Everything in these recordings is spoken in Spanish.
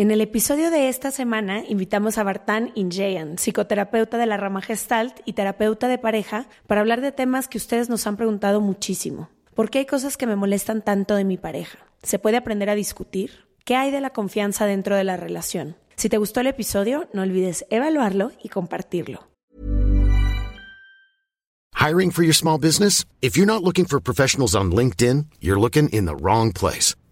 En el episodio de esta semana invitamos a Bartán Injayan, psicoterapeuta de la rama Gestalt y terapeuta de pareja, para hablar de temas que ustedes nos han preguntado muchísimo. ¿Por qué hay cosas que me molestan tanto de mi pareja? ¿Se puede aprender a discutir? ¿Qué hay de la confianza dentro de la relación? Si te gustó el episodio, no olvides evaluarlo y compartirlo. Hiring for your small business? If you're not looking for professionals on LinkedIn, you're looking in the wrong place.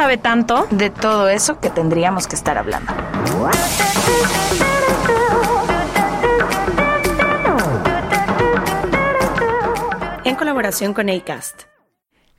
sabe tanto de todo eso que tendríamos que estar hablando. En colaboración con ACAST.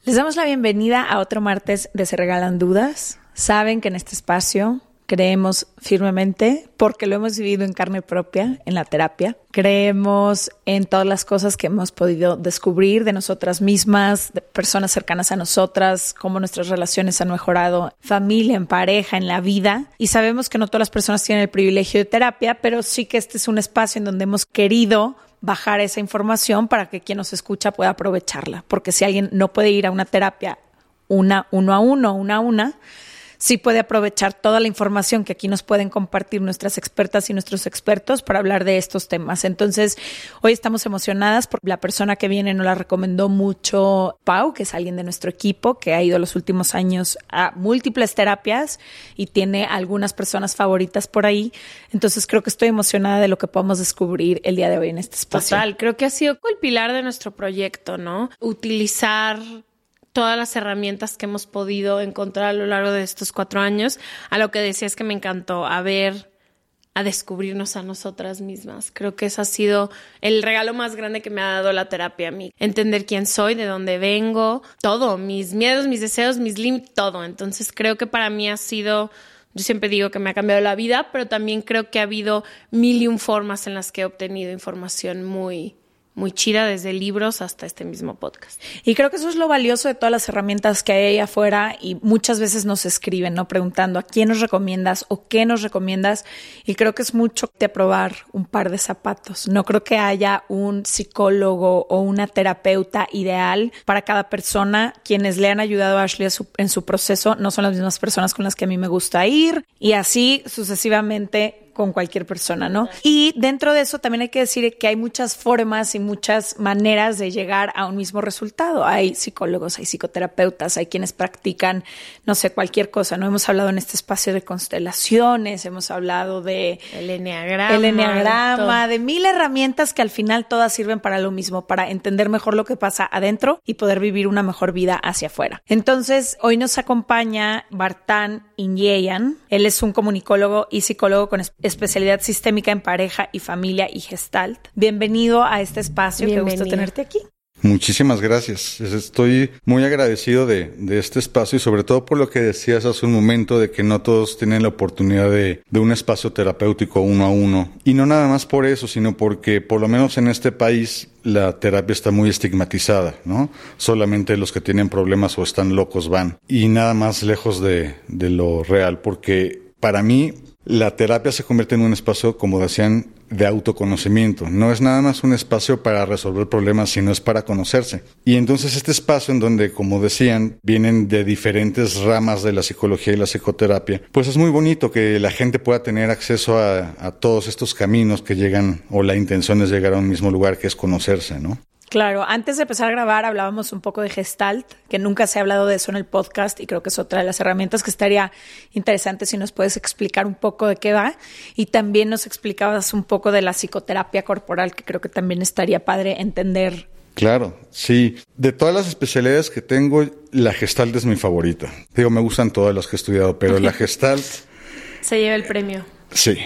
Les damos la bienvenida a otro martes de Se Regalan Dudas. Saben que en este espacio creemos firmemente, porque lo hemos vivido en carne propia en la terapia. Creemos en todas las cosas que hemos podido descubrir de nosotras mismas, de personas cercanas a nosotras, cómo nuestras relaciones han mejorado, familia, en pareja, en la vida. Y sabemos que no todas las personas tienen el privilegio de terapia, pero sí que este es un espacio en donde hemos querido bajar esa información para que quien nos escucha pueda aprovecharla. Porque si alguien no puede ir a una terapia una, uno a uno, una a una, sí puede aprovechar toda la información que aquí nos pueden compartir nuestras expertas y nuestros expertos para hablar de estos temas. Entonces, hoy estamos emocionadas porque la persona que viene nos la recomendó mucho Pau, que es alguien de nuestro equipo que ha ido los últimos años a múltiples terapias y tiene algunas personas favoritas por ahí. Entonces, creo que estoy emocionada de lo que podemos descubrir el día de hoy en este espacio. Total, creo que ha sido el pilar de nuestro proyecto, ¿no? Utilizar todas las herramientas que hemos podido encontrar a lo largo de estos cuatro años. A lo que decías que me encantó, a ver, a descubrirnos a nosotras mismas. Creo que ese ha sido el regalo más grande que me ha dado la terapia a mí. Entender quién soy, de dónde vengo, todo, mis miedos, mis deseos, mis límites, todo. Entonces creo que para mí ha sido... Yo siempre digo que me ha cambiado la vida, pero también creo que ha habido mil y un formas en las que he obtenido información muy, muy chida desde libros hasta este mismo podcast. Y creo que eso es lo valioso de todas las herramientas que hay ahí afuera y muchas veces nos escriben, ¿no? Preguntando a quién nos recomiendas o qué nos recomiendas. Y creo que es mucho de probar un par de zapatos. No creo que haya un psicólogo o una terapeuta ideal para cada persona. Quienes le han ayudado a Ashley en su proceso no son las mismas personas con las que a mí me gusta ir y así sucesivamente con cualquier persona, ¿no? Y dentro de eso también hay que decir que hay muchas formas y muchas maneras de llegar a un mismo resultado. Hay psicólogos, hay psicoterapeutas, hay quienes practican, no sé, cualquier cosa, ¿no? Hemos hablado en este espacio de constelaciones, hemos hablado de... El enneagrama. El enneagrama, de mil herramientas que al final todas sirven para lo mismo, para entender mejor lo que pasa adentro y poder vivir una mejor vida hacia afuera. Entonces, hoy nos acompaña Bartán Inyeyan. Él es un comunicólogo y psicólogo con especialidad sistémica en pareja y familia y gestalt. Bienvenido a este espacio, qué gusto tenerte aquí. Muchísimas gracias. Estoy muy agradecido de, de, este espacio y sobre todo por lo que decías hace un momento de que no todos tienen la oportunidad de, de, un espacio terapéutico uno a uno. Y no nada más por eso, sino porque por lo menos en este país la terapia está muy estigmatizada, ¿no? Solamente los que tienen problemas o están locos van. Y nada más lejos de, de lo real, porque para mí la terapia se convierte en un espacio, como decían, de autoconocimiento. No es nada más un espacio para resolver problemas, sino es para conocerse. Y entonces este espacio en donde, como decían, vienen de diferentes ramas de la psicología y la psicoterapia, pues es muy bonito que la gente pueda tener acceso a, a todos estos caminos que llegan, o la intención es llegar a un mismo lugar que es conocerse, ¿no? Claro, antes de empezar a grabar hablábamos un poco de Gestalt, que nunca se ha hablado de eso en el podcast y creo que es otra de las herramientas que estaría interesante si nos puedes explicar un poco de qué va y también nos explicabas un poco de la psicoterapia corporal, que creo que también estaría padre entender. Claro, sí. De todas las especialidades que tengo, la Gestalt es mi favorita. Digo, me gustan todas las que he estudiado, pero la Gestalt... Se lleva el premio. Sí,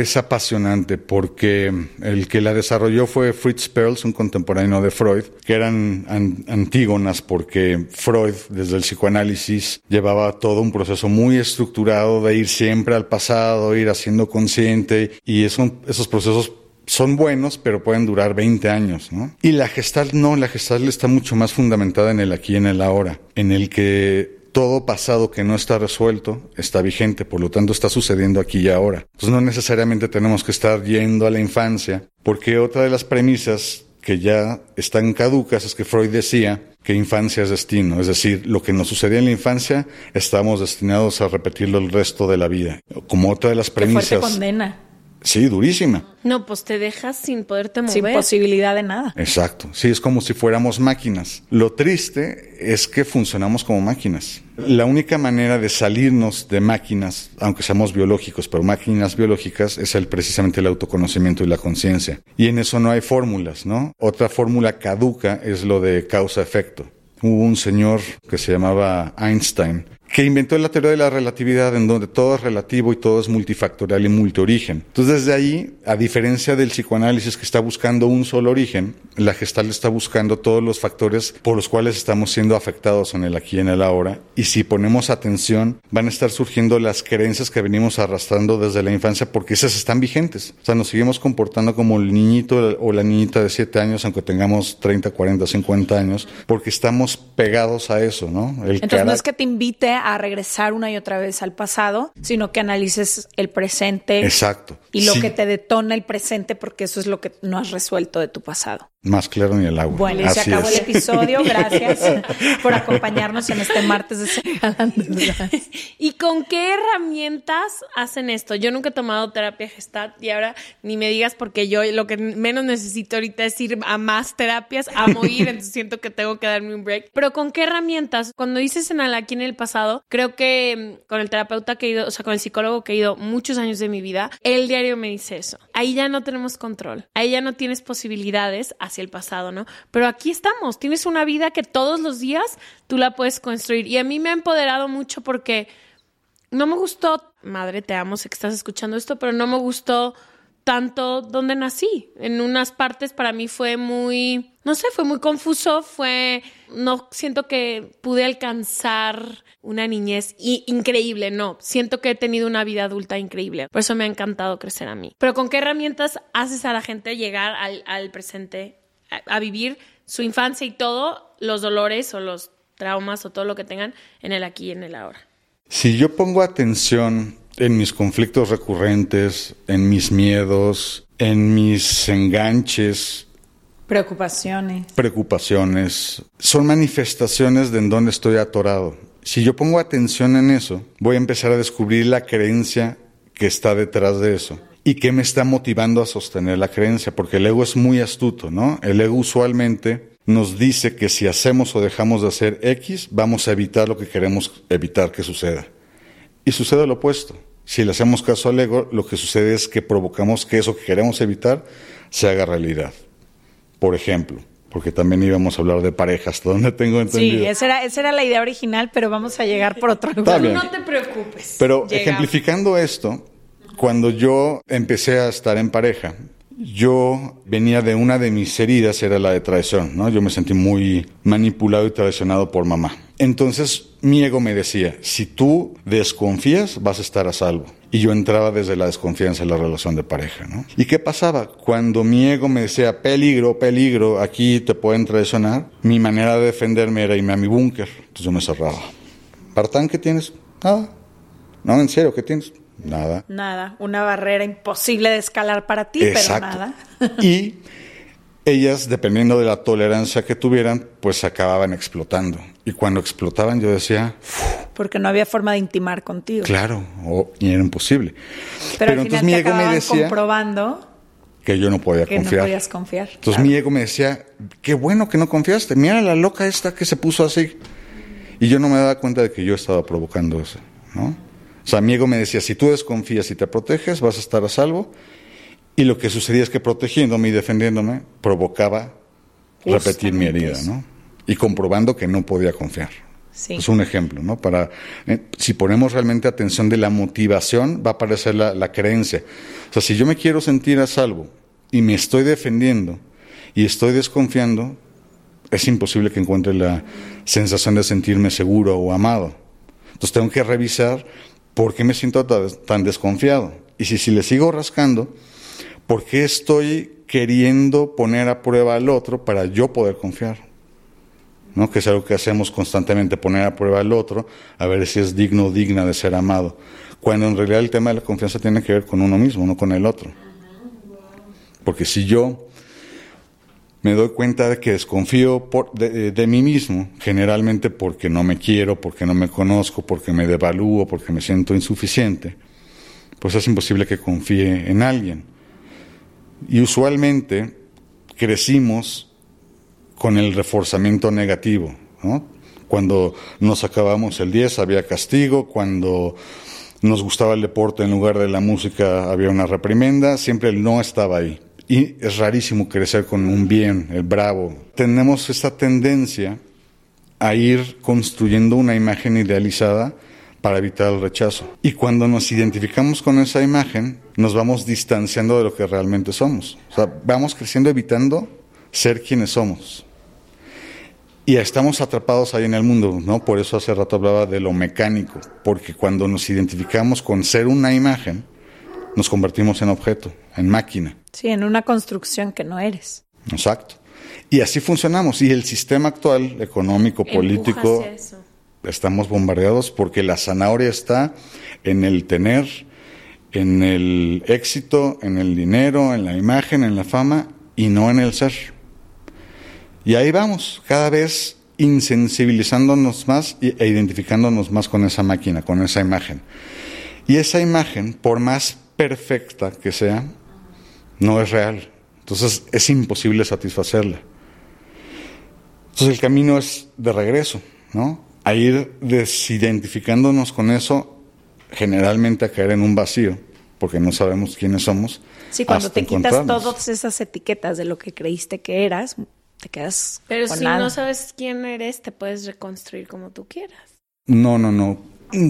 es apasionante porque el que la desarrolló fue Fritz Perls, un contemporáneo de Freud, que eran antígonas porque Freud, desde el psicoanálisis, llevaba todo un proceso muy estructurado de ir siempre al pasado, ir haciendo consciente, y esos procesos son buenos, pero pueden durar 20 años, ¿no? Y la Gestalt no, la Gestalt está mucho más fundamentada en el aquí y en el ahora, en el que todo pasado que no está resuelto está vigente, por lo tanto está sucediendo aquí y ahora. Entonces no necesariamente tenemos que estar yendo a la infancia, porque otra de las premisas que ya están caducas es que Freud decía que infancia es destino, es decir, lo que nos sucedía en la infancia estamos destinados a repetirlo el resto de la vida. Como otra de las premisas. Qué fuerte condena. Sí, durísima. No, pues te dejas sin poderte mover. Sin posibilidad de nada. Exacto. Sí, es como si fuéramos máquinas. Lo triste es que funcionamos como máquinas. La única manera de salirnos de máquinas, aunque seamos biológicos, pero máquinas biológicas, es el, precisamente el autoconocimiento y la conciencia. Y en eso no hay fórmulas, ¿no? Otra fórmula caduca es lo de causa-efecto. Hubo un señor que se llamaba Einstein que inventó la teoría de la relatividad en donde todo es relativo y todo es multifactorial y multiorigen. Entonces desde ahí, a diferencia del psicoanálisis que está buscando un solo origen, la gestal está buscando todos los factores por los cuales estamos siendo afectados en el aquí y en el ahora y si ponemos atención van a estar surgiendo las creencias que venimos arrastrando desde la infancia porque esas están vigentes. O sea, nos seguimos comportando como el niñito o la niñita de 7 años aunque tengamos 30, 40, 50 años porque estamos pegados a eso, ¿no? Entonces no es que te invite a regresar una y otra vez al pasado, sino que analices el presente. Exacto. Y lo que te detona el presente, porque eso es lo que no has resuelto de tu pasado. Más claro ni el agua. Bueno, y se acabó el episodio. Gracias por acompañarnos en este martes de ¿Y con qué herramientas hacen esto? Yo nunca he tomado terapia gestat y ahora ni me digas porque yo lo que menos necesito ahorita es ir a más terapias, a morir, entonces siento que tengo que darme un break. Pero ¿con qué herramientas? Cuando dices en aquí en el pasado, creo que mm, con el terapeuta que he ido, o sea, con el psicólogo que he ido muchos años de mi vida, el diario me dice eso. Ahí ya no tenemos control, ahí ya no tienes posibilidades el pasado, ¿no? Pero aquí estamos, tienes una vida que todos los días tú la puedes construir. Y a mí me ha empoderado mucho porque no me gustó, madre, te amo, sé que estás escuchando esto, pero no me gustó tanto donde nací. En unas partes para mí fue muy, no sé, fue muy confuso, fue, no siento que pude alcanzar una niñez increíble, no, siento que he tenido una vida adulta increíble. Por eso me ha encantado crecer a mí. Pero ¿con qué herramientas haces a la gente llegar al, al presente a, vivir su infancia y todo, los dolores o los traumas o todo lo que tengan en el aquí y en el ahora. Si yo pongo atención en mis conflictos recurrentes, en mis miedos, en mis enganches, preocupaciones, preocupaciones, son manifestaciones de en donde estoy atorado. Si yo pongo atención en eso, voy a empezar a descubrir la creencia que está detrás de eso y qué me está motivando a sostener la creencia, porque el ego es muy astuto, ¿no? El ego usualmente nos dice que si hacemos o dejamos de hacer X, vamos a evitar lo que queremos evitar que suceda. Y sucede lo opuesto. Si le hacemos caso al ego, lo que sucede es que provocamos que eso que queremos evitar se haga realidad. Por ejemplo, porque también íbamos a hablar de parejas, donde tengo entendido. Sí, esa era, esa era la idea original, pero vamos a llegar por otro lugar. No te preocupes. Pero ejemplificando esto, cuando yo empecé a estar en pareja, yo venía de una de mis heridas, era la de traición, ¿no? Yo me sentí muy manipulado y traicionado por mamá. Entonces mi ego me decía, si tú desconfías, vas a estar a salvo. Y yo entraba desde la desconfianza en la relación de pareja, ¿no? ¿Y qué pasaba? Cuando mi ego me decía, peligro, peligro, aquí te pueden traicionar, mi manera de defenderme era irme a mi búnker. Entonces yo me cerraba. ¿Partán qué tienes? Nada. No, en serio, ¿qué tienes? Nada. Nada, una barrera imposible de escalar para ti, Exacto. pero nada. y ellas, dependiendo de la tolerancia que tuvieran, pues acababan explotando. Y cuando explotaban yo decía, Porque no había forma de intimar contigo. claro, o- y era imposible. Pero, al entonces final mi ego me decía comprobando que yo no podía que confiar. no podías confiar. Entonces Claro. mi ego me decía, qué bueno que no confiaste, mira la loca esta que se puso así. Y yo no me daba cuenta de que yo estaba provocando eso, ¿no? O sea, mi ego me decía, si tú desconfías y te proteges, vas a estar a salvo. Y lo que sucedía es que protegiéndome y defendiéndome, provocaba repetir mi herida. ¿no? Y comprobando que no podía confiar. Sí. Es un ejemplo, ¿no? Para, eh, si ponemos realmente atención de la motivación, va a aparecer la, la creencia. O sea, si yo me quiero sentir a salvo y me estoy defendiendo y estoy desconfiando, es imposible que encuentre la sensación de sentirme seguro o amado. Entonces tengo que revisar por qué me siento ta- tan desconfiado. Y si, si le sigo rascando, ¿por qué estoy queriendo poner a prueba al otro para yo poder confiar? ¿no? que es algo que hacemos constantemente, poner a prueba al otro, a ver si es digno o digna de ser amado, cuando en realidad el tema de la confianza tiene que ver con uno mismo, no con el otro. Porque si yo me doy cuenta de que desconfío de, mí mismo, generalmente porque no me quiero, porque no me conozco, porque me devalúo, porque me siento insuficiente, pues es imposible que confíe en alguien. Y usualmente crecimos con el reforzamiento negativo. Cuando nos acabamos el 10 había castigo, cuando nos gustaba el deporte en lugar de la música había una reprimenda, siempre el no estaba ahí. Y es rarísimo crecer con un bien, el bravo. Tenemos esta tendencia a ir construyendo una imagen idealizada para evitar el rechazo. Y cuando nos identificamos con esa imagen, nos vamos distanciando de lo que realmente somos. O sea, vamos creciendo evitando ser quienes somos. Y estamos atrapados ahí en el mundo, ¿no? Por eso hace rato hablaba de lo mecánico, porque cuando nos identificamos con ser una imagen, nos convertimos en objeto, en máquina. Sí, en una construcción que no eres. Exacto. Y así funcionamos. Y el sistema actual, económico, político, eso. estamos bombardeados porque la zanahoria está en el tener, en el éxito, en el dinero, en la imagen, en la fama y no en el ser. Y ahí vamos, cada vez insensibilizándonos más e identificándonos más con esa máquina, con esa imagen. Y esa imagen, por más perfecta que sea, no es real. Entonces es imposible satisfacerla. Entonces el camino es de regreso, ¿no? A ir desidentificándonos con eso, generalmente a caer en un vacío, porque no sabemos quiénes somos. Sí, cuando hasta te quitas todas esas etiquetas de lo que creíste que eras, te quedas Pero con si nada. no sabes quién eres, te puedes reconstruir como tú quieras. No, no, no.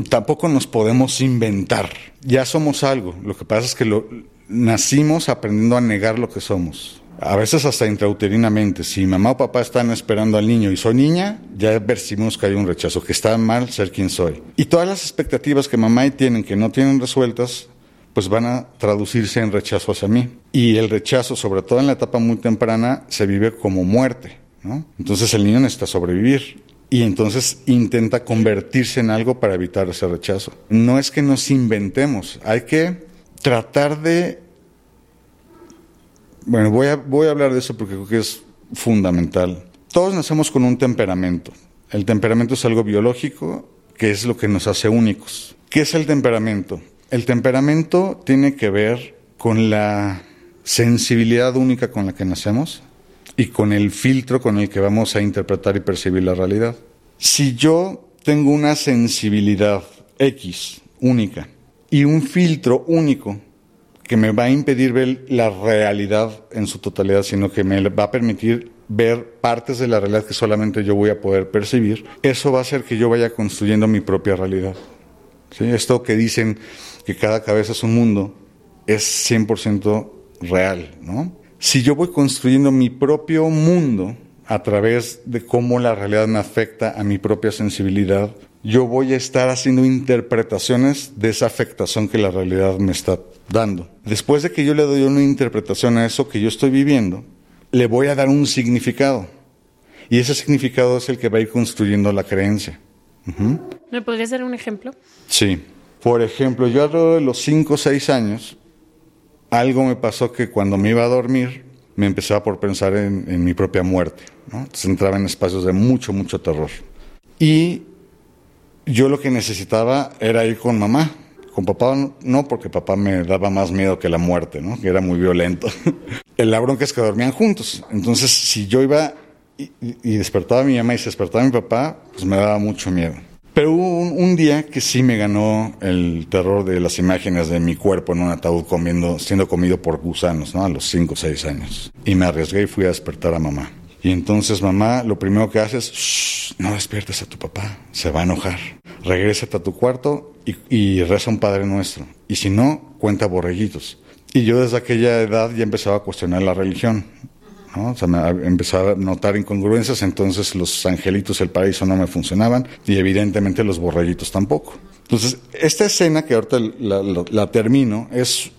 Tampoco nos podemos inventar. Ya somos algo. Lo que pasa es que lo, nacimos aprendiendo a negar lo que somos. A veces hasta intrauterinamente. Si mamá o papá están esperando al niño y soy niña, ya percibimos que hay un rechazo, que está mal ser quien soy. Y todas las expectativas que mamá y tienen que no tienen resueltas, pues van a traducirse en rechazo hacia mí. Y el rechazo, sobre todo en la etapa muy temprana, se vive como muerte. ¿no? Entonces el niño necesita sobrevivir y entonces intenta convertirse en algo para evitar ese rechazo. No es que nos inventemos, hay que tratar de... Bueno, voy a, voy a hablar de eso porque creo que es fundamental. Todos nacemos con un temperamento. El temperamento es algo biológico que es lo que nos hace únicos. ¿Qué es el temperamento? El temperamento tiene que ver con la sensibilidad única con la que nacemos y con el filtro con el que vamos a interpretar y percibir la realidad. Si yo tengo una sensibilidad X única y un filtro único que me va a impedir ver la realidad en su totalidad, sino que me va a permitir ver partes de la realidad que solamente yo voy a poder percibir, eso va a hacer que yo vaya construyendo mi propia realidad. ¿Sí? Esto que dicen que cada cabeza es un mundo es 100% real, ¿no? Si yo voy construyendo mi propio mundo a través de cómo la realidad me afecta a mi propia sensibilidad, yo voy a estar haciendo interpretaciones de esa afectación que la realidad me está dando. Después de que yo le doy una interpretación a eso que yo estoy viviendo, le voy a dar un significado. Y ese significado es el que va a ir construyendo la creencia. Ujú. ¿Me podrías dar un ejemplo? Sí. Por ejemplo, yo alrededor de los 5 o 6 años, algo me pasó que cuando me iba a dormir, me empezaba por pensar en, en mi propia muerte. ¿no? Entonces entraba en espacios de mucho, mucho terror. Y yo lo que necesitaba era ir con mamá. Con papá no, porque papá me daba más miedo que la muerte, ¿no? Que era muy violento. El bronca es que dormían juntos. Entonces, si yo iba y, despertaba a mi mamá y se despertaba a mi papá, pues me daba mucho miedo. Pero hubo un, día que sí me ganó el terror de las imágenes de mi cuerpo en un ataúd comiendo, siendo comido por gusanos, ¿no? A los 5 o 6 años. Y me arriesgué y fui a despertar a mamá. Y entonces mamá lo primero que hace es, no despiertes a tu papá, se va a enojar. Regrésate a tu cuarto y, reza un Padre Nuestro. Y si no, cuenta borreguitos. Y yo desde aquella edad ya empezaba a cuestionar la religión. ¿no? O sea, me empezaba a notar incongruencias, entonces los angelitos del paraíso no me funcionaban y evidentemente los borreguitos tampoco. Entonces, esta escena que ahorita la termino es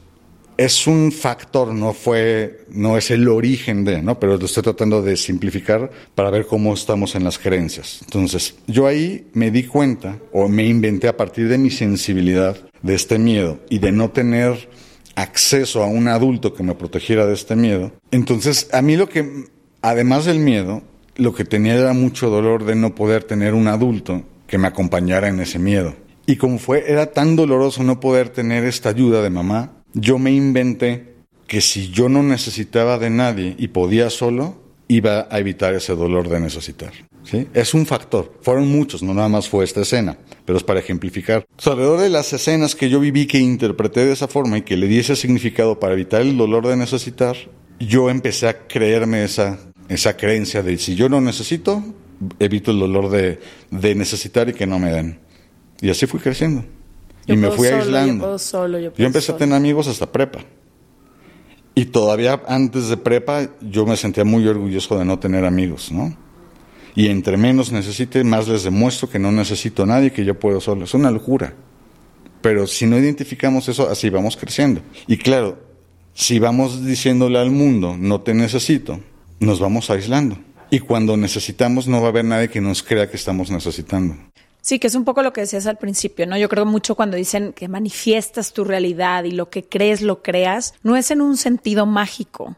es un factor, no fue, no es el origen de, ¿no? Pero lo estoy tratando de simplificar para ver cómo estamos en las creencias. Entonces, yo ahí me di cuenta, o me inventé a partir de mi sensibilidad de este miedo y de no tener acceso a un adulto que me protegiera de este miedo. Entonces, a mí lo que, además del miedo, lo que tenía era mucho dolor de no poder tener un adulto que me acompañara en ese miedo. Y como fue, era tan doloroso no poder tener esta ayuda de mamá, yo me inventé que si yo no necesitaba de nadie y podía solo, iba a evitar ese dolor de necesitar. ¿sí? Es un factor. Fueron muchos, no nada más fue esta escena, pero es para ejemplificar. O alrededor de las escenas que yo viví, que interpreté de esa forma y que le di ese significado para evitar el dolor de necesitar, yo empecé a creerme esa, esa creencia de si yo no necesito, evito el dolor de, de necesitar y que no me den. Y así fui creciendo. Yo y me fui solo, aislando. Yo, solo, yo, yo empecé solo. a tener amigos hasta prepa. Y todavía antes de prepa yo me sentía muy orgulloso de no tener amigos, ¿no? Y entre menos necesite, más les demuestro que no necesito a nadie, que yo puedo solo. Es una locura. Pero si no identificamos eso, así vamos creciendo. Y claro, si vamos diciéndole al mundo, no te necesito, nos vamos aislando. Y cuando necesitamos, no va a haber nadie que nos crea que estamos necesitando. Sí, que es un poco lo que decías al principio, ¿no? Yo creo mucho cuando dicen que manifiestas tu realidad y lo que crees lo creas, no es en un sentido mágico,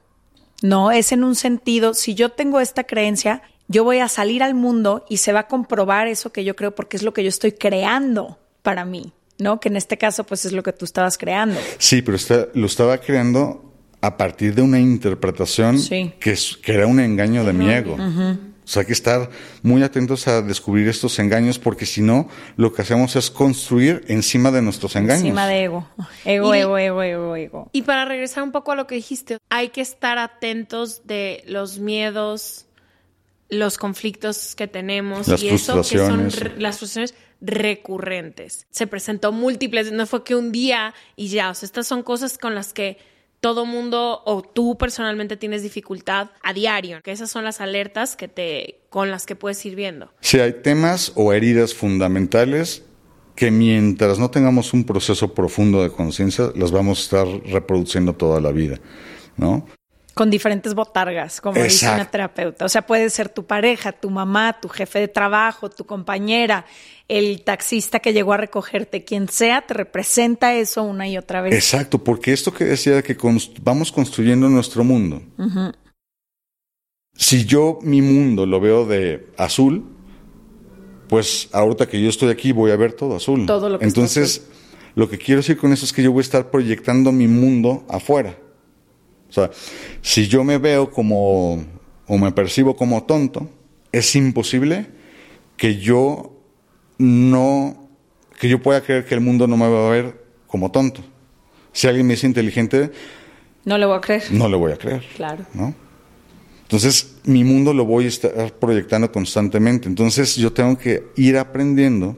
no, es en un sentido, si yo tengo esta creencia, yo voy a salir al mundo y se va a comprobar eso que yo creo porque es lo que yo estoy creando para mí, ¿no? Que en este caso pues es lo que tú estabas creando. Sí, pero está, lo estaba creando a partir de una interpretación sí. que, era un engaño de uh -huh. mi ego. Uh -huh. O sea, hay que estar muy atentos a descubrir estos engaños porque si no, lo que hacemos es construir encima de nuestros engaños. Encima de ego. Ego, y, ego, ego, ego, ego. Y para regresar un poco a lo que dijiste, hay que estar atentos de los miedos, los conflictos que tenemos las y eso que son las frustraciones recurrentes. Se presentó múltiples, no fue que un día y ya, o sea, estas son cosas con las que todo mundo o tú personalmente tienes dificultad a diario, que esas son las alertas que te con las que puedes ir viendo. Si hay temas o heridas fundamentales que mientras no tengamos un proceso profundo de conciencia las vamos a estar reproduciendo toda la vida, ¿no? Con diferentes botargas, como Exacto. dice una terapeuta. O sea, puede ser tu pareja, tu mamá, tu jefe de trabajo, tu compañera, el taxista que llegó a recogerte, quien sea, te representa eso una y otra vez. Exacto, porque esto que decía de que const vamos construyendo nuestro mundo. Uh -huh. Si yo mi mundo lo veo de azul, pues ahorita que yo estoy aquí voy a ver todo azul. Todo lo que Entonces, lo que quiero decir con eso es que yo voy a estar proyectando mi mundo afuera. O sea, si yo me veo como o me percibo como tonto, es imposible que yo no que yo pueda creer que el mundo no me va a ver como tonto. Si alguien me dice inteligente, no le voy a creer. No le voy a creer. Claro. ¿no? Entonces, mi mundo lo voy a estar proyectando constantemente. Entonces, yo tengo que ir aprendiendo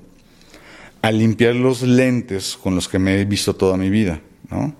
a limpiar los lentes con los que me he visto toda mi vida, ¿no?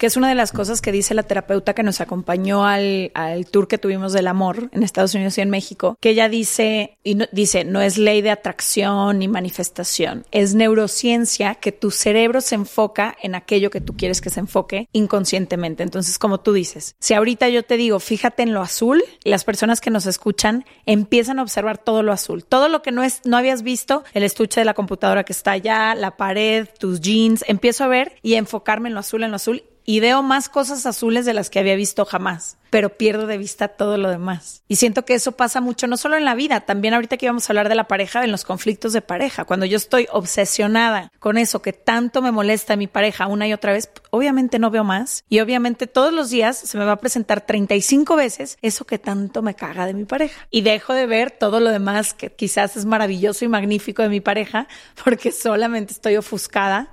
Que es una de las cosas que dice la terapeuta que nos acompañó al, al tour que tuvimos del amor en Estados Unidos y en México, que ella dice, y no, dice, no es ley de atracción ni manifestación, es neurociencia que tu cerebro se enfoca en aquello que tú quieres que se enfoque inconscientemente. Entonces, como tú dices, si ahorita yo te digo, fíjate en lo azul, las personas que nos escuchan empiezan a observar todo lo azul, todo lo que no es, no habías visto, el estuche de la computadora que está allá, la pared, tus jeans, empiezo a ver y a enfocarme en lo azul, en lo azul y veo más cosas azules de las que había visto jamás, pero pierdo de vista todo lo demás. Y siento que eso pasa mucho, no solo en la vida, también ahorita que íbamos a hablar de la pareja, en los conflictos de pareja. Cuando yo estoy obsesionada con eso que tanto me molesta a mi pareja una y otra vez, obviamente no veo más y obviamente todos los días se me va a presentar 35 veces eso que tanto me caga de mi pareja. Y dejo de ver todo lo demás que quizás es maravilloso y magnífico de mi pareja porque solamente estoy ofuscada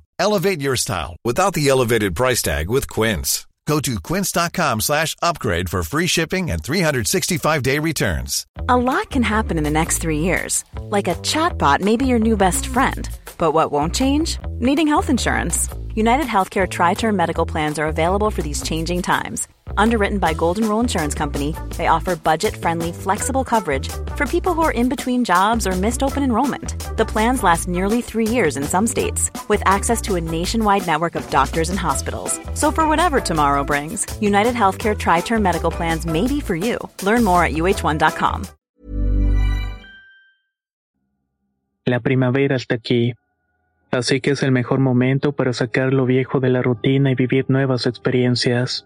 Elevate your style without the elevated price tag with Quince. Go to quince.com slash upgrade for free shipping and 365-day returns. A lot can happen in the next three years. Like a chatbot may be your new best friend. But what won't change? Needing health insurance. United Healthcare Tri-Term Medical Plans are available for these changing times. Underwritten by Golden Rule Insurance Company, they offer budget-friendly, flexible coverage for people who are in between jobs or missed open enrollment. The plans last nearly three years in some states, with access to a nationwide network of doctors and hospitals. So for whatever tomorrow brings, United Healthcare Tri-Term Medical Plans may be for you. Learn more at uh1.com. La primavera está aquí, así que es el mejor momento para sacar lo viejo de la rutina y vivir nuevas experiencias.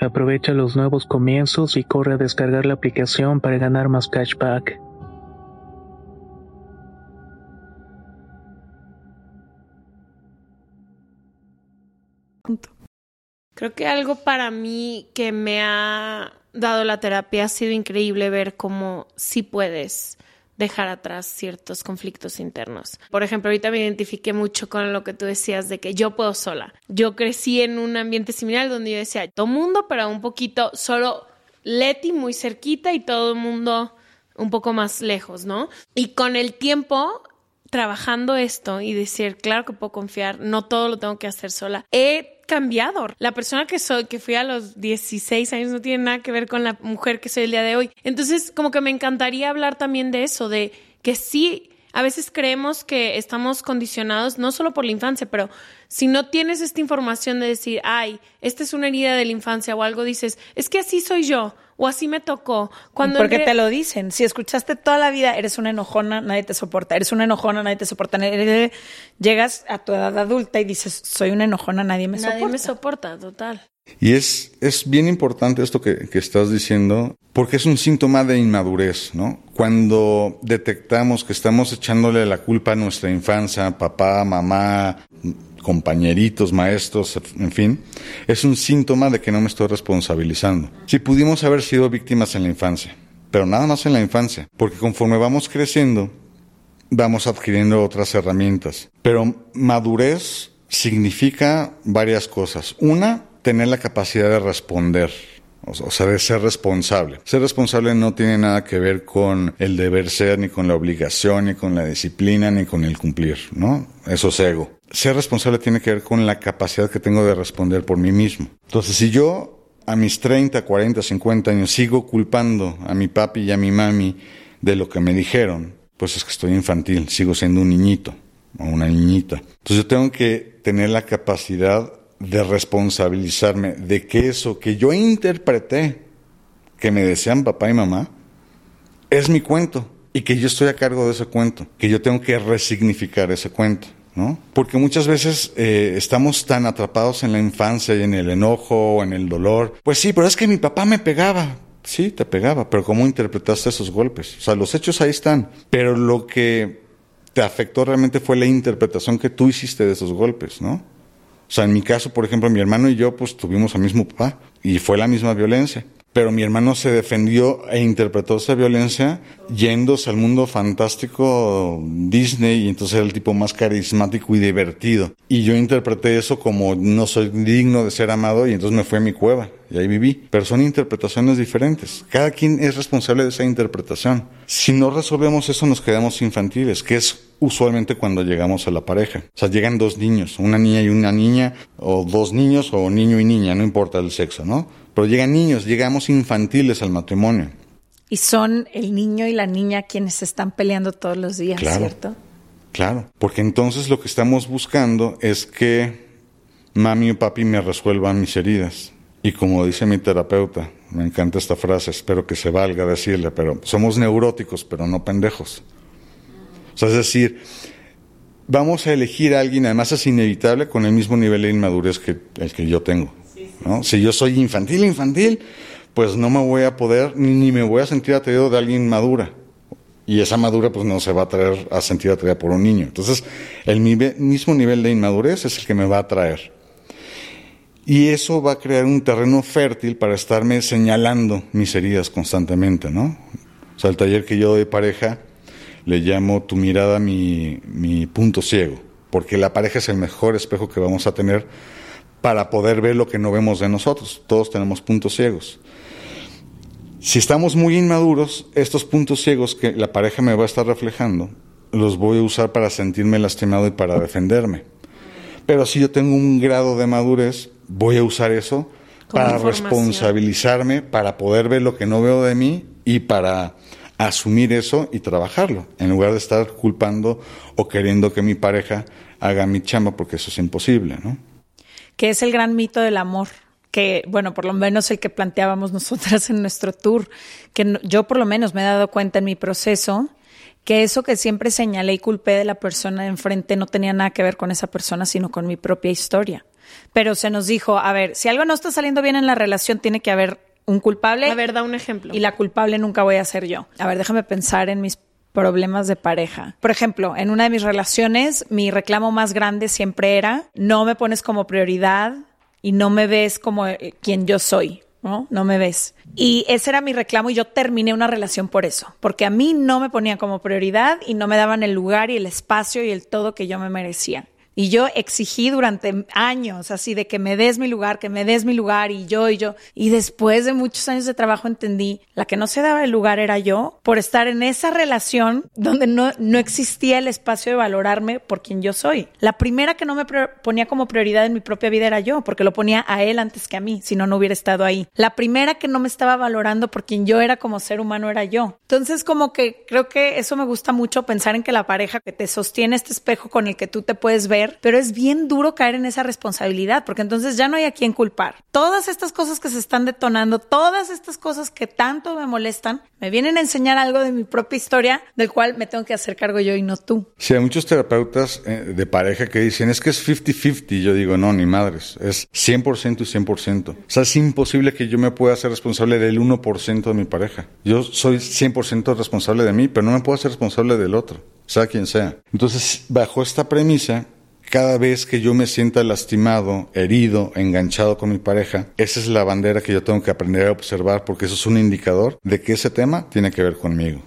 Aprovecha los nuevos comienzos y corre a descargar la aplicación para ganar más cashback. Creo que algo para mí que me ha dado la terapia ha sido increíble ver cómo sí puedes dejar atrás ciertos conflictos internos. Por ejemplo, ahorita me identifiqué mucho con lo que tú decías de que yo puedo sola. Yo crecí en un ambiente similar donde yo decía, todo mundo, pero un poquito, solo Leti muy cerquita y todo el mundo un poco más lejos, ¿no? Y con el tiempo trabajando esto y decir, claro que puedo confiar, no todo lo tengo que hacer sola, he cambiado. La persona que soy, que fui a los 16 años, no tiene nada que ver con la mujer que soy el día de hoy. Entonces, como que me encantaría hablar también de eso, de que sí, a veces creemos que estamos condicionados no solo por la infancia, pero si no tienes esta información de decir, ay, esta es una herida de la infancia o algo, dices, es que así soy yo o así me tocó. Cuando Porque te lo dicen. Si escuchaste toda la vida, eres una enojona, nadie te soporta. Eres una enojona, nadie te soporta. Llegas a tu edad adulta y dices, soy una enojona, nadie me soporta. Nadie me soporta, total. Y es, es bien importante esto que, que estás diciendo, porque es un síntoma de inmadurez, ¿no? Cuando detectamos que estamos echándole la culpa a nuestra infancia, papá, mamá, compañeritos, maestros, en fin, es un síntoma de que no me estoy responsabilizando. Si pudimos haber sido víctimas en la infancia, pero nada más en la infancia, porque conforme vamos creciendo, vamos adquiriendo otras herramientas. Pero madurez significa varias cosas. Una, tener la capacidad de responder. O sea, de ser responsable. Ser responsable no tiene nada que ver con el deber ser, ni con la obligación, ni con la disciplina, ni con el cumplir, ¿no? Eso es ego. Ser responsable tiene que ver con la capacidad que tengo de responder por mí mismo. Entonces, si yo a mis 30, 40, 50 años sigo culpando a mi papi y a mi mami de lo que me dijeron, pues es que estoy infantil, sigo siendo un niñito o una niñita. Entonces yo tengo que tener la capacidad de responsabilizarme de que eso que yo interpreté que me decían papá y mamá es mi cuento y que yo estoy a cargo de ese cuento, que yo tengo que resignificar ese cuento. ¿No? Porque muchas veces eh, estamos tan atrapados en la infancia y en el enojo o en el dolor. Pues sí, pero es que mi papá me pegaba. Sí, te pegaba, pero ¿cómo interpretaste esos golpes? O sea, los hechos ahí están, pero lo que te afectó realmente fue la interpretación que tú hiciste de esos golpes, ¿no? O sea, en mi caso, por ejemplo, mi hermano y yo pues tuvimos al mismo papá y fue la misma violencia. Pero mi hermano se defendió e interpretó esa violencia yéndose al mundo fantástico Disney y entonces era el tipo más carismático y divertido. Y yo interpreté eso como no soy digno de ser amado y entonces me fui a mi cueva y ahí viví. Pero son interpretaciones diferentes. Cada quien es responsable de esa interpretación. Si no resolvemos eso nos quedamos infantiles, que es usualmente cuando llegamos a la pareja. O sea, llegan dos niños, una niña y una niña, o dos niños, o niño y niña, no importa el sexo, ¿no? Pero llegan niños, llegamos infantiles al matrimonio. Y son el niño y la niña quienes están peleando todos los días, ¿cierto? Claro, porque entonces lo que estamos buscando es que mami o papi me resuelvan mis heridas. Y como dice mi terapeuta, me encanta esta frase, espero que se valga decirle, pero somos neuróticos, pero no pendejos. Sea, es decir, vamos a elegir a alguien, además es inevitable, con el mismo nivel de inmadurez que el que yo tengo. ¿no? Si yo soy infantil, infantil, pues no me voy a poder, ni me voy a sentir atraído de alguien madura. Y esa madura pues no se va a traer a sentir atraída por un niño. Entonces, el mismo nivel de inmadurez es el que me va a atraer. Y eso va a crear un terreno fértil para estarme señalando mis heridas constantemente, ¿no? O sea, el taller que yo doy pareja le llamo tu mirada mi, mi punto ciego, porque la pareja es el mejor espejo que vamos a tener para poder ver lo que no vemos de nosotros. Todos tenemos puntos ciegos. Si estamos muy inmaduros, estos puntos ciegos que la pareja me va a estar reflejando, los voy a usar para sentirme lastimado y para defenderme. Pero si yo tengo un grado de madurez, voy a usar eso para responsabilizarme, para poder ver lo que no veo de mí y para asumir eso y trabajarlo, en lugar de estar culpando o queriendo que mi pareja haga mi chamba, porque eso es imposible, ¿no? que es el gran mito del amor, que, bueno, por lo menos el que planteábamos nosotras en nuestro tour, que yo por lo menos me he dado cuenta en mi proceso que eso que siempre señalé y culpé de la persona de enfrente no tenía nada que ver con esa persona, sino con mi propia historia. Pero se nos dijo, a ver, si algo no está saliendo bien en la relación, tiene que haber un culpable. A ver, da un ejemplo. Y la culpable nunca voy a ser yo. A ver, déjame pensar en mis problemas de pareja. Por ejemplo, en una de mis relaciones, mi reclamo más grande siempre era, no me pones como prioridad y no me ves como eh, quien yo soy. ¿no? No me ves. Y ese era mi reclamo y yo terminé una relación por eso, porque a mí no me ponían como prioridad y no me daban el lugar y el espacio y el todo que yo me merecía. Y yo exigí durante años así de que me des mi lugar, que me des mi lugar y yo y yo. Y después de muchos años de trabajo entendí, la que no se daba el lugar era yo por estar en esa relación donde no, no existía el espacio de valorarme por quien yo soy. La primera que no me ponía como prioridad en mi propia vida era yo, porque lo ponía a él antes que a mí, si no, no hubiera estado ahí. La primera que no me estaba valorando por quien yo era como ser humano era yo. Entonces como que creo que eso me gusta mucho pensar en que la pareja que te sostiene este espejo con el que tú te puedes ver pero es bien duro caer en esa responsabilidad, porque entonces ya no hay a quién culpar. Todas estas cosas que se están detonando, todas estas cosas que tanto me molestan, me vienen a enseñar algo de mi propia historia, del cual me tengo que hacer cargo yo y no tú. Sí, hay muchos terapeutas eh, de pareja que dicen, es que es 50-50. Yo digo, no, ni madres, es 100% y 100%. O sea, es imposible que yo me pueda hacer responsable del 1% de mi pareja. Yo soy 100% responsable de mí, pero no me puedo hacer responsable del otro, sea quien sea. Entonces, bajo esta premisa, cada vez que yo me sienta lastimado, herido, enganchado con mi pareja, esa es la bandera que yo tengo que aprender a observar porque eso es un indicador de que ese tema tiene que ver conmigo.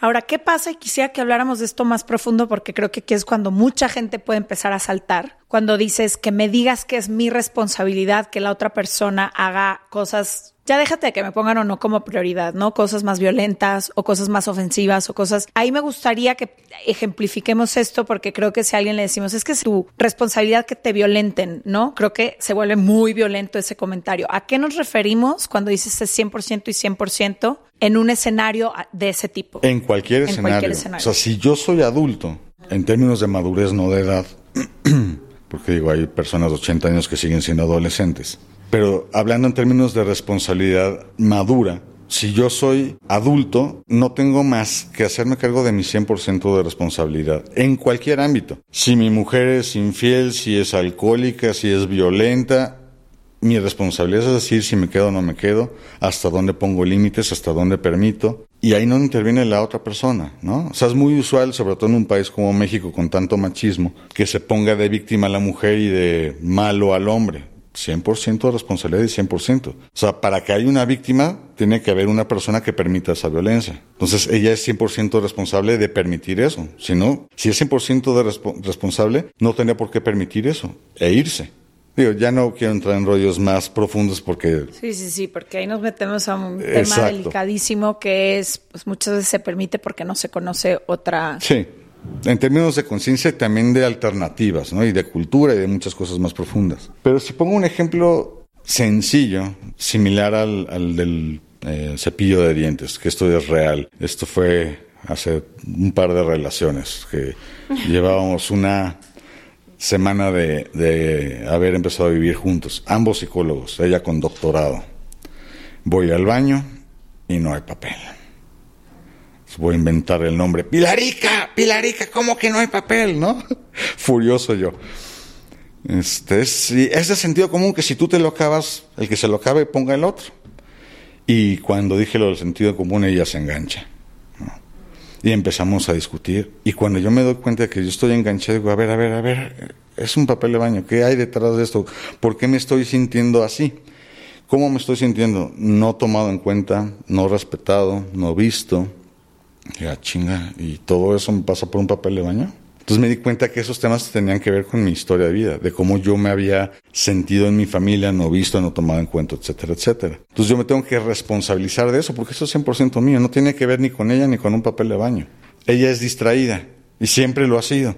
Ahora, ¿qué pasa? Y quisiera que habláramos de esto más profundo porque creo que aquí es cuando mucha gente puede empezar a saltar. Cuando dices que me digas que es mi responsabilidad que la otra persona haga cosas ya déjate de que me pongan o no como prioridad, ¿no? Cosas más violentas o cosas más ofensivas o cosas. Ahí me gustaría que ejemplifiquemos esto porque creo que si a alguien le decimos es que es tu responsabilidad que te violenten, ¿no? Creo que se vuelve muy violento ese comentario. ¿A qué nos referimos cuando dices es 100% y 100% en un escenario de ese tipo? En cualquier, En escenario. cualquier escenario. O sea, si yo soy adulto, en términos de madurez, no de edad, porque digo, hay personas de 80 años que siguen siendo adolescentes. Pero hablando en términos de responsabilidad madura, si yo soy adulto, no tengo más que hacerme cargo de mi 100% de responsabilidad, en cualquier ámbito. Si mi mujer es infiel, si es alcohólica, si es violenta, mi responsabilidad es decir si me quedo o no me quedo, hasta dónde pongo límites, hasta dónde permito. Y ahí no interviene la otra persona, ¿no? O sea, es muy usual, sobre todo en un país como México con tanto machismo, que se ponga de víctima a la mujer y de malo al hombre. 100% de responsabilidad y 100%. O sea, para que haya una víctima, tiene que haber una persona que permita esa violencia. Entonces, ella es 100% responsable de permitir eso. Si no, si es 100% de respo- responsable, no tendría por qué permitir eso e irse. Digo, ya no quiero entrar en rollos más profundos porque Sí, sí, sí, porque ahí nos metemos a un tema delicadísimo que es, pues muchas veces se permite porque no se conoce otra. Sí, en términos de conciencia y también de alternativas, ¿no? Y de cultura y de muchas cosas más profundas. Pero si pongo un ejemplo sencillo, similar al, al del eh, cepillo de dientes, que esto es real. Esto fue hace un par de relaciones, que llevábamos una semana de, de haber empezado a vivir juntos, ambos psicólogos, ella con doctorado. Voy al baño y no hay papel. Voy a inventar el nombre. Pilarica, Pilarica, ¿cómo que no hay papel, no? Furioso yo. Este es, es de sentido común que si tú te lo acabas, el que se lo acabe ponga el otro. Y cuando dije lo del sentido común, ella se engancha. Y empezamos a discutir. Y cuando yo me doy cuenta de que yo estoy enganchado, digo, a ver, a ver, a ver, es un papel de baño. ¿Qué hay detrás de esto? ¿Por qué me estoy sintiendo así? ¿Cómo me estoy sintiendo? No tomado en cuenta, no respetado, no visto. Ya chinga, y todo eso me pasa por un papel de baño. Entonces me di cuenta que esos temas tenían que ver con mi historia de vida, de cómo yo me había sentido en mi familia, no visto, no tomado en cuenta, etcétera, etcétera. Entonces yo me tengo que responsabilizar de eso, porque eso es 100% mío, no tiene que ver ni con ella ni con un papel de baño. Ella es distraída y siempre lo ha sido.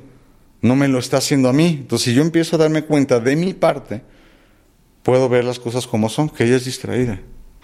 No me lo está haciendo a mí. Entonces si yo empiezo a darme cuenta de mi parte, puedo ver las cosas como son, que ella es distraída.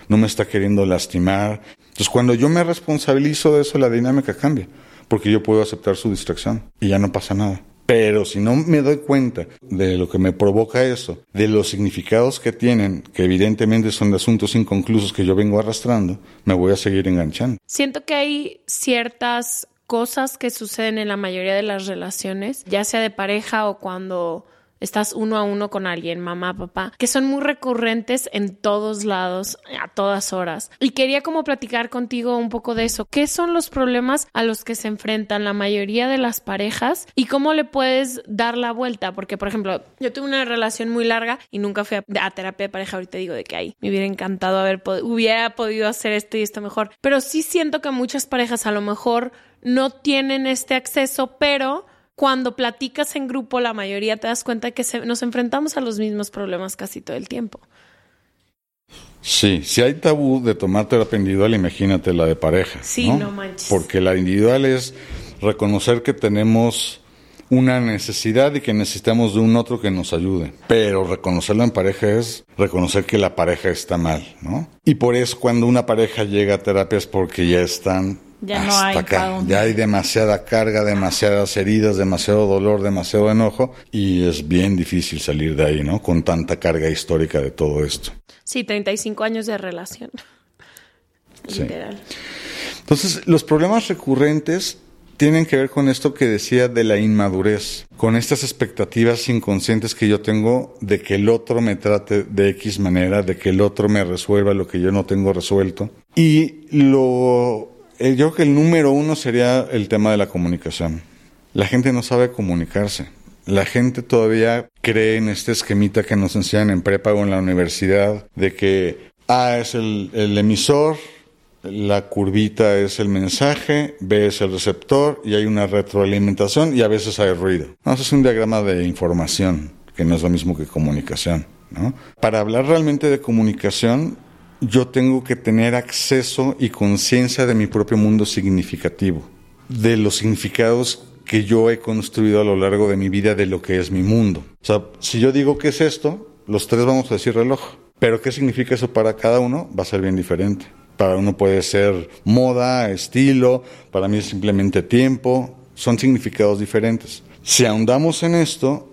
No me está queriendo lastimar. Entonces cuando yo me responsabilizo de eso, la dinámica cambia porque yo puedo aceptar su distracción y ya no pasa nada. Pero si no me doy cuenta de lo que me provoca eso, de los significados que tienen, que evidentemente son de asuntos inconclusos que yo vengo arrastrando, me voy a seguir enganchando. Siento que hay ciertas cosas que suceden en la mayoría de las relaciones, ya sea de pareja o cuando estás uno a uno con alguien, mamá, papá, que son muy recurrentes en todos lados, a todas horas. Y quería como platicar contigo un poco de eso. ¿Qué son los problemas a los que se enfrentan la mayoría de las parejas y cómo le puedes dar la vuelta? Porque, por ejemplo, yo tuve una relación muy larga y nunca fui a, terapia de pareja. Ahorita digo de que ahí me hubiera encantado haber hubiera podido hacer esto y esto mejor. Pero sí siento que muchas parejas a lo mejor no tienen este acceso, pero cuando platicas en grupo, la mayoría te das cuenta que se- nos enfrentamos a los mismos problemas casi todo el tiempo. Sí, si hay tabú de tomar terapia individual, imagínate la de pareja. Sí, no manches. Porque la individual es reconocer que tenemos una necesidad y que necesitamos de un otro que nos ayude. Pero reconocerlo en pareja es reconocer que la pareja está mal, ¿no? Y por eso cuando una pareja llega a terapia es porque ya están Ya no hay acá. Ya hay demasiada carga, demasiadas heridas, demasiado dolor, demasiado enojo y es bien difícil salir de ahí, ¿no? Con tanta carga histórica de todo esto. Sí, 35 años de relación. Literal. Entonces, los problemas recurrentes tienen que ver con esto que decía de la inmadurez, con estas expectativas inconscientes que yo tengo de que el otro me trate de X manera, de que el otro me resuelva lo que yo no tengo resuelto. Y lo, yo creo que el número uno sería el tema de la comunicación. La gente no sabe comunicarse. La gente todavía cree en este esquemita que nos enseñan en prepa o en la universidad de que A es el, emisor, la curvita es el mensaje, B es el receptor y hay una retroalimentación y a veces hay ruido. No, eso es un diagrama de información, que no es lo mismo que comunicación. ¿no? Para hablar realmente de comunicación, yo tengo que tener acceso y conciencia de mi propio mundo significativo, de los significados que yo he construido a lo largo de mi vida de lo que es mi mundo. O sea, si yo digo qué es esto, los tres vamos a decir reloj, pero qué significa eso para cada uno va a ser bien diferente. Para uno puede ser moda, estilo, para mí es simplemente tiempo, son significados diferentes. Si ahondamos en esto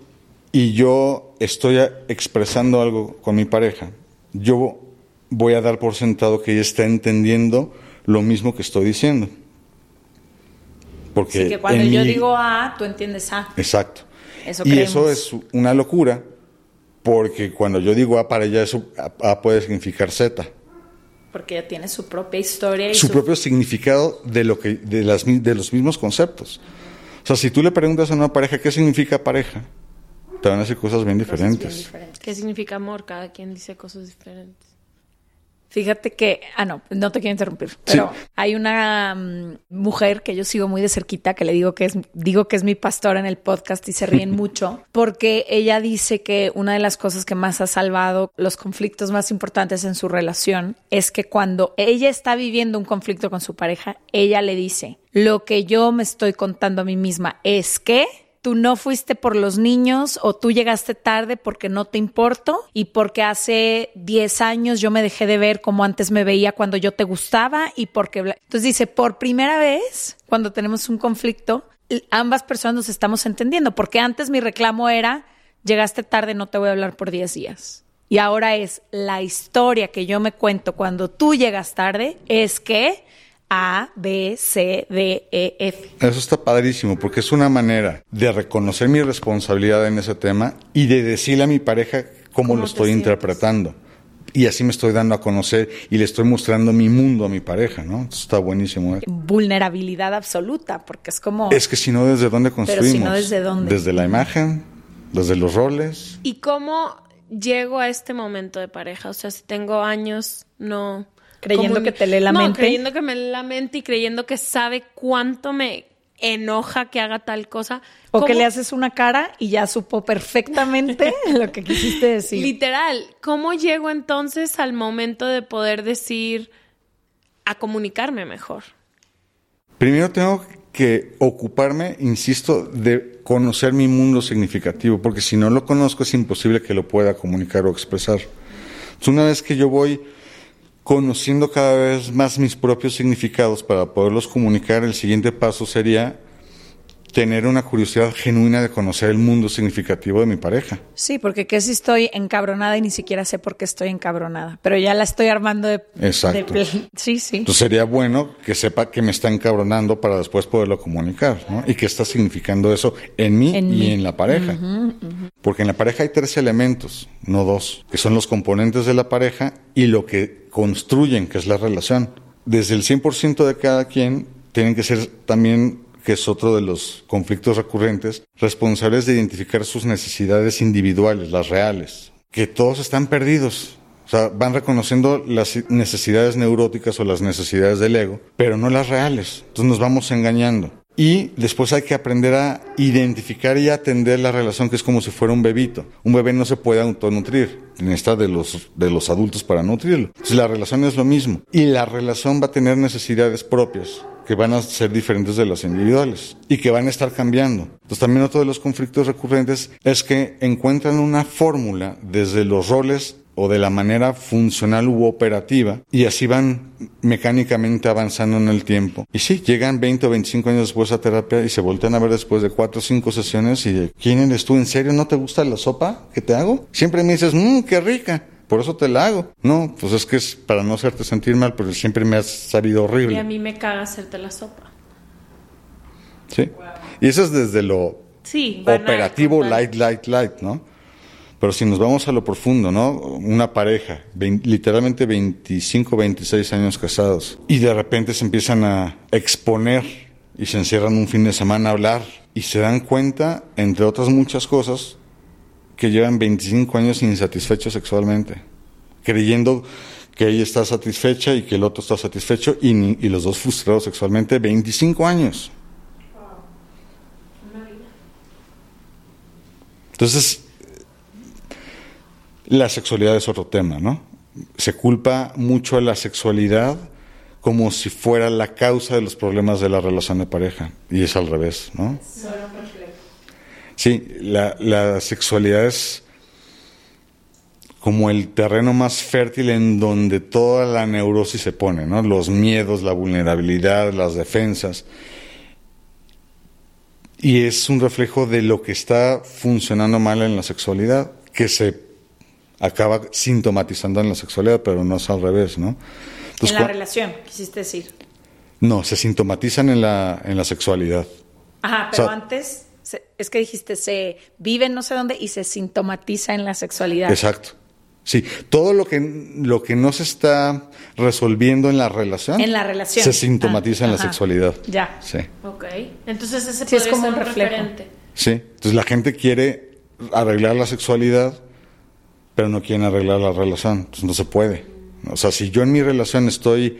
y yo estoy expresando algo con mi pareja, yo voy a dar por sentado que ella está entendiendo lo mismo que estoy diciendo. Porque que cuando yo digo A, tú entiendes A. Exacto. y eso es una locura, porque cuando yo digo A para ella, eso A puede significar Z. Porque ella tiene su propia historia y su, propio significado de lo que de las de los mismos conceptos. O sea, si tú le preguntas a una pareja qué significa pareja, te van a decir cosas bien diferentes. ¿Qué significa amor? Cada quien dice cosas diferentes. Fíjate que, ah, no, no te quiero interrumpir, pero hay una mm, mujer que yo sigo muy de cerquita, que le digo que es, digo que es mi pastora en el podcast y se ríen mucho, porque ella dice que una de las cosas que más ha salvado los conflictos más importantes en su relación es que cuando ella está viviendo un conflicto con su pareja, ella le dice, lo que yo me estoy contando a mí misma es que tú no fuiste por los niños o tú llegaste tarde porque no te importo y porque hace 10 años yo me dejé de ver como antes me veía cuando yo te gustaba y porque... Entonces dice, por primera vez, cuando tenemos un conflicto, ambas personas nos estamos entendiendo, porque antes mi reclamo era, llegaste tarde, no te voy a hablar por 10 días. Y ahora es la historia que yo me cuento cuando tú llegas tarde, es que a, B, C, D, E, F. Eso está padrísimo porque es una manera de reconocer mi responsabilidad en ese tema y de decirle a mi pareja cómo, lo estoy interpretando. Y así me estoy dando a conocer y le estoy mostrando mi mundo a mi pareja, ¿no? está buenísimo. ¿eh? Vulnerabilidad absoluta, porque es como... Es que si no, ¿desde dónde construimos? Pero si no, ¿desde dónde? Desde la imagen, desde los roles. ¿Y cómo llego a este momento de pareja? O sea, si tengo años, no Creyendo que te lee la mente. creyendo que me lee la mente y creyendo que sabe cuánto me enoja que haga tal cosa. O que le haces una cara y ya supo perfectamente lo que quisiste decir. Literal, ¿cómo llego entonces al momento de poder decir, a comunicarme mejor? Primero tengo que ocuparme, insisto, de conocer mi mundo significativo, porque si no lo conozco es imposible que lo pueda comunicar o expresar. Entonces, una vez que yo voy conociendo cada vez más mis propios significados para poderlos comunicar, el siguiente paso sería tener una curiosidad genuina de conocer el mundo significativo de mi pareja. Sí, porque que si estoy encabronada y ni siquiera sé por qué estoy encabronada, pero ya la estoy armando de... Exacto. sí, sí. Entonces sería bueno que sepa que me está encabronando para después poderlo comunicar, ¿no? Y qué está significando eso en mí y en la pareja. Porque en la pareja hay tres elementos, no dos, que son los componentes de la pareja y lo que construyen, que es la relación. Desde el 100% de cada quien tienen que ser también que es otro de los conflictos recurrentes, responsables de identificar sus necesidades individuales, las reales, que todos están perdidos. O sea, van reconociendo las necesidades neuróticas o las necesidades del ego, pero no las reales. Entonces nos vamos engañando. Y después hay que aprender a identificar y atender la relación que es como si fuera un bebito. Un bebé no se puede autonutrir, necesita de los, de los adultos para nutrirlo. Entonces la relación es lo mismo. Y la relación va a tener necesidades propias que van a ser diferentes de las individuales y que van a estar cambiando. Entonces también otro de los conflictos recurrentes es que encuentran una fórmula desde los roles o de la manera funcional u operativa y así van mecánicamente avanzando en el tiempo. Y sí, llegan 20 o 25 años después a terapia y se voltean a ver después de 4 o 5 sesiones y de, ¿quién eres tú? ¿En serio no te gusta la sopa que te hago? Siempre me dices, mmm, qué rica. Por eso te la hago. No, pues es que es para no hacerte sentir mal, porque siempre me has sabido horrible. Y a mí me caga hacerte la sopa. Sí. Y eso es desde lo sí, operativo, light, light, light, ¿no? Pero si nos vamos a lo profundo, ¿no? Una pareja, literalmente 25, 26 años casados, y de repente se empiezan a exponer y se encierran un fin de semana a hablar y se dan cuenta, entre otras muchas cosas, que llevan 25 años insatisfechos sexualmente, creyendo que ella está satisfecha y que el otro está satisfecho y, y los dos frustrados sexualmente 25 años. Entonces, la sexualidad es otro tema, ¿no? Se culpa mucho a la sexualidad como si fuera la causa de los problemas de la relación de pareja. Y es al revés, ¿no? Sí, la, la sexualidad es como el terreno más fértil en donde toda la neurosis se pone, ¿no? Los miedos, la vulnerabilidad, las defensas. Y es un reflejo de lo que está funcionando mal en la sexualidad, que se acaba sintomatizando en la sexualidad, pero no es al revés, ¿no? en la relación, quisiste decir. No, se sintomatizan en la, en la sexualidad. Ajá, pero antes, es que dijiste, se vive no sé dónde y se sintomatiza en la sexualidad. Exacto. Sí, todo lo que, lo que no se está resolviendo en la relación, en la relación. se sintomatiza en la sexualidad. Ya. Sí. Ok. Entonces ese es como un referente. Sí. Entonces la gente quiere arreglar la sexualidad pero no quieren arreglar la relación. Entonces no se puede. O sea, si yo en mi relación estoy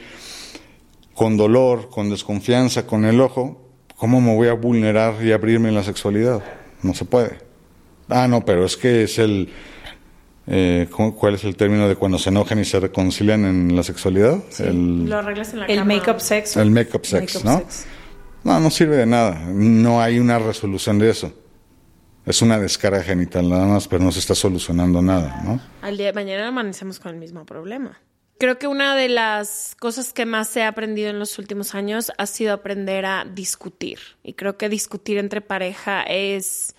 con dolor, con desconfianza, con el ojo, ¿cómo me voy a vulnerar y abrirme en la sexualidad? No se puede. Ah, no, pero es que es el... Eh, ¿Cuál es el término de cuando se enojan y se reconcilian en la sexualidad? el, lo arreglas en la El make-up sex. El make-up sex, ¿no? No, no sirve de nada. No hay una resolución de eso. Es una descarga genital nada más, pero no se está solucionando nada, ¿no? Mañana amanecemos con el mismo problema. Creo que una de las cosas que más he aprendido en los últimos años ha sido aprender a discutir. Y creo que discutir entre pareja es,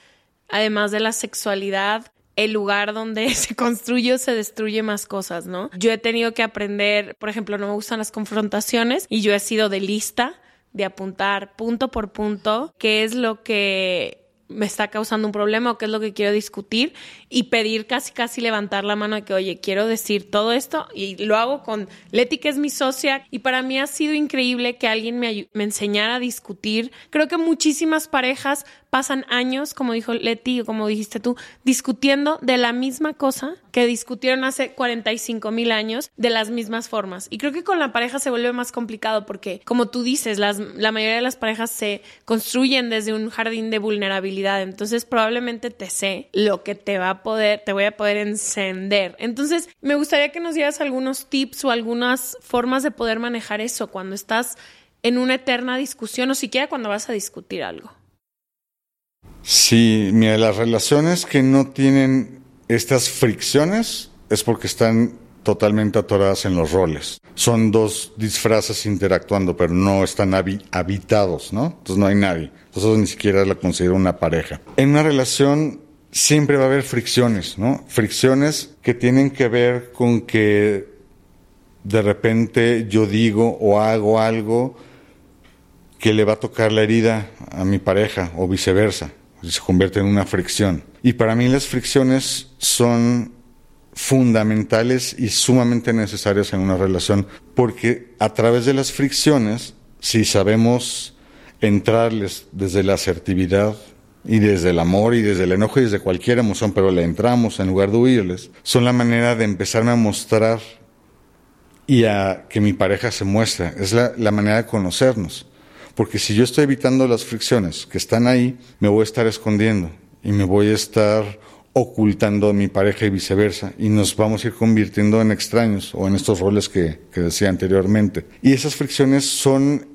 además de la sexualidad, el lugar donde se construye o se destruye más cosas, ¿no? Yo he tenido que aprender, por ejemplo, no me gustan las confrontaciones y yo he sido de lista, de apuntar punto por punto qué es lo que me está causando un problema o qué es lo que quiero discutir y pedir casi casi levantar la mano de que, oye, quiero decir todo esto y lo hago con Leti, que es mi socia, y para mí ha sido increíble que alguien me, me enseñara a discutir. Creo que muchísimas parejas pasan años, como dijo Leti o como dijiste tú, discutiendo de la misma cosa que discutieron hace 45 mil años de las mismas formas. Y creo que con la pareja se vuelve más complicado porque, como tú dices, las, la mayoría de las parejas se construyen desde un jardín de vulnerabilidad. Entonces, probablemente te sé lo que te va a poder, te voy a poder encender. Entonces, me gustaría que nos dieras algunos tips o algunas formas de poder manejar eso cuando estás en una eterna discusión o siquiera cuando vas a discutir algo. Sí, mira, las relaciones que no tienen estas fricciones es porque están totalmente atoradas en los roles. Son dos disfraces interactuando, pero no están habitados, ¿no? Entonces no hay nadie. Entonces ni siquiera la considero una pareja. En una relación siempre va a haber fricciones, ¿no? Fricciones que tienen que ver con que de repente yo digo o hago algo que le va a tocar la herida a mi pareja o viceversa se convierte en una fricción. Y para mí las fricciones son fundamentales y sumamente necesarias en una relación, porque a través de las fricciones, si sabemos entrarles desde la asertividad y desde el amor y desde el enojo y desde cualquier emoción, pero le entramos en lugar de huirles, son la manera de empezarme a mostrar y a que mi pareja se muestre. Es la, la manera de conocernos. Porque si yo estoy evitando las fricciones que están ahí, me voy a estar escondiendo y me voy a estar ocultando a mi pareja y viceversa, y nos vamos a ir convirtiendo en extraños o en estos roles que, que decía anteriormente. Y esas fricciones son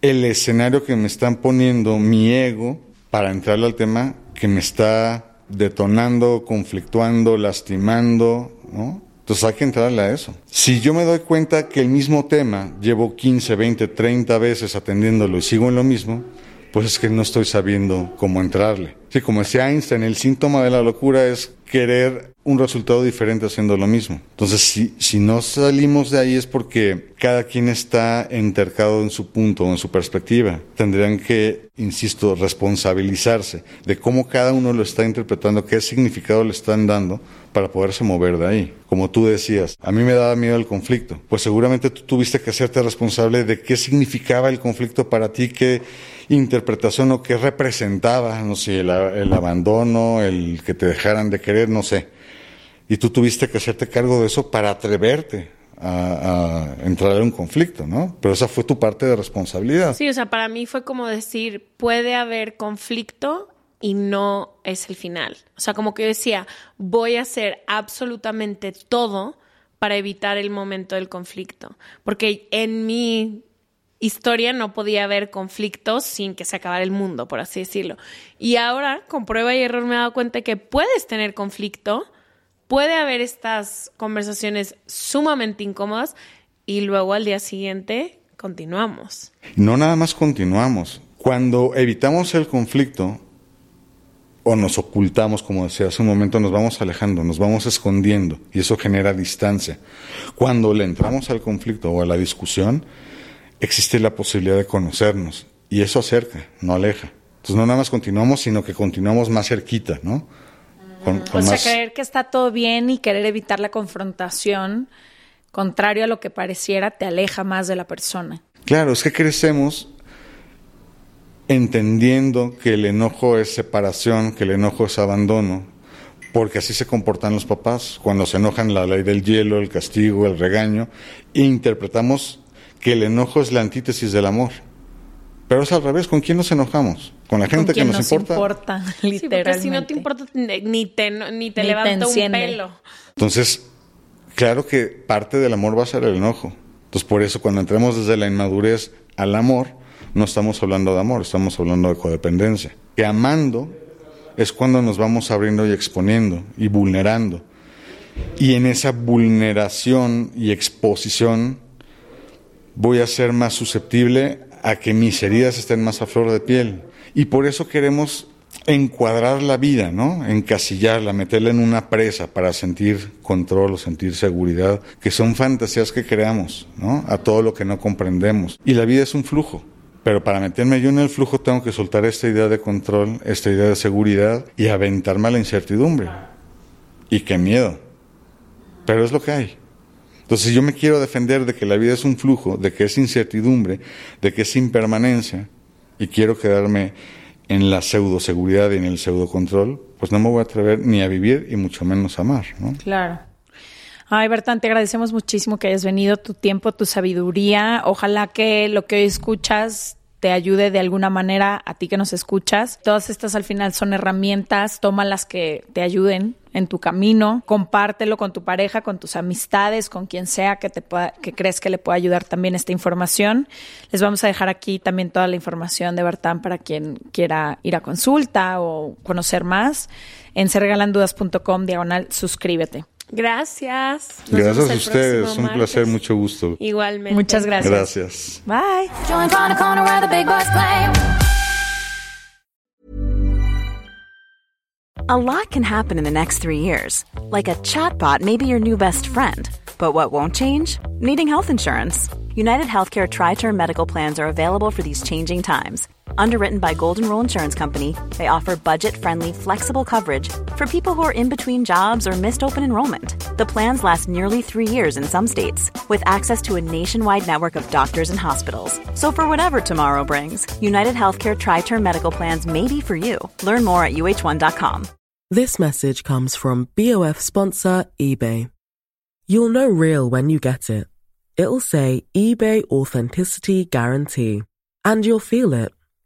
el escenario que me están poniendo mi ego para entrarle al tema que me está detonando, conflictuando, lastimando, ¿no? Entonces hay que entrarle a eso. Si yo me doy cuenta que el mismo tema llevo 15, 20, 30 veces atendiéndolo y sigo en lo mismo, pues es que no estoy sabiendo cómo entrarle. Sí, como decía Einstein, el síntoma de la locura es querer un resultado diferente haciendo lo mismo. Entonces, si, si no salimos de ahí es porque cada quien está entercado en su punto, en su perspectiva. Tendrían que, insisto, responsabilizarse de cómo cada uno lo está interpretando, qué significado le están dando para poderse mover de ahí. Como tú decías, a mí me daba miedo el conflicto. Pues seguramente tú tuviste que hacerte responsable de qué significaba el conflicto para ti, qué interpretación o qué representaba, no sé, el, abandono, el que te dejaran de querer, no sé. Y tú tuviste que hacerte cargo de eso para atreverte a, a, entrar en un conflicto, ¿no? Pero esa fue tu parte de responsabilidad. Sí, o sea, para mí fue como decir, puede haber conflicto y no es el final. O sea, como que yo decía, voy a hacer absolutamente todo para evitar el momento del conflicto. Porque en mi historia no podía haber conflictos sin que se acabara el mundo, por así decirlo. Y ahora, con prueba y error, me he dado cuenta que puedes tener conflicto, puede haber estas conversaciones sumamente incómodas y luego al día siguiente continuamos. No nada más continuamos. Cuando evitamos el conflicto o nos ocultamos, como decía hace un momento, nos vamos alejando, nos vamos escondiendo y eso genera distancia. Cuando le entramos al conflicto o a la discusión, existe la posibilidad de conocernos y eso acerca, no aleja. Entonces no nada más continuamos, sino que continuamos más cerquita, ¿no? Con, con o sea, más... creer que está todo bien y querer evitar la confrontación, contrario a lo que pareciera, te aleja más de la persona. Claro, es que crecemos entendiendo que el enojo es separación, que el enojo es abandono, porque así se comportan los papás. Cuando se enojan la ley del hielo, el castigo, el regaño, e interpretamos que el enojo es la antítesis del amor. Pero es al revés, ¿con quién nos enojamos? ¿Con la gente ¿Con que nos, nos importa? importa literalmente. Sí, porque si no te importa, ni te, ni te Ni levanta te un pelo. Entonces, claro que parte del amor va a ser el enojo. Entonces, por eso cuando entremos desde la inmadurez al amor, no estamos hablando de amor, estamos hablando de codependencia. Que amando es cuando nos vamos abriendo y exponiendo y vulnerando. Y en esa vulneración y exposición voy a ser más susceptible a que mis heridas estén más a flor de piel. Y por eso queremos encuadrar la vida, ¿no? Encasillarla, meterla en una presa para sentir control o sentir seguridad, que son fantasías que creamos, ¿no? A todo lo que no comprendemos. Y la vida es un flujo. Pero para meterme yo en el flujo tengo que soltar esta idea de control, esta idea de seguridad y aventarme a la incertidumbre. Y qué miedo. Pero es lo que hay. Entonces, si yo me quiero defender de que la vida es un flujo, de que es incertidumbre, de que es impermanencia, y quiero quedarme en la pseudo seguridad y en el pseudo control, pues no me voy a atrever ni a vivir y mucho menos a amar, ¿no? Claro. Ay, Bertán, te agradecemos muchísimo que hayas venido, tu tiempo, tu sabiduría. Ojalá que lo que hoy escuchas te ayude de alguna manera a ti que nos escuchas. Todas estas al final son herramientas, toma las que te ayuden en tu camino, compártelo con tu pareja, con tus amistades, con quien sea que te pueda, que crees que le pueda ayudar también esta información. Les vamos a dejar aquí también toda la información de Bertán para quien quiera ir a consulta o conocer más en serregalandudas.com diagonal suscríbete. Gracias. Nos Gracias a ustedes, próximo un placer, mucho gusto. Igualmente. Muchas gracias. Gracias. Bye. Join on a corner where the big boys play. A lot can happen in the next three years. Like a chatbot may be your new best friend. But what won't change? Needing health insurance. United Healthcare Tri Term Medical Plans are available for these changing times. Underwritten by Golden Rule Insurance Company, they offer budget friendly, flexible coverage for people who are in between jobs or missed open enrollment. The plans last nearly three years in some states, with access to a nationwide network of doctors and hospitals. So, for whatever tomorrow brings, United Healthcare Tri Term Medical Plans may be for you. Learn more at uh1.com. This message comes from BOF sponsor eBay. You'll know real when you get it. It'll say eBay Authenticity Guarantee. And you'll feel it.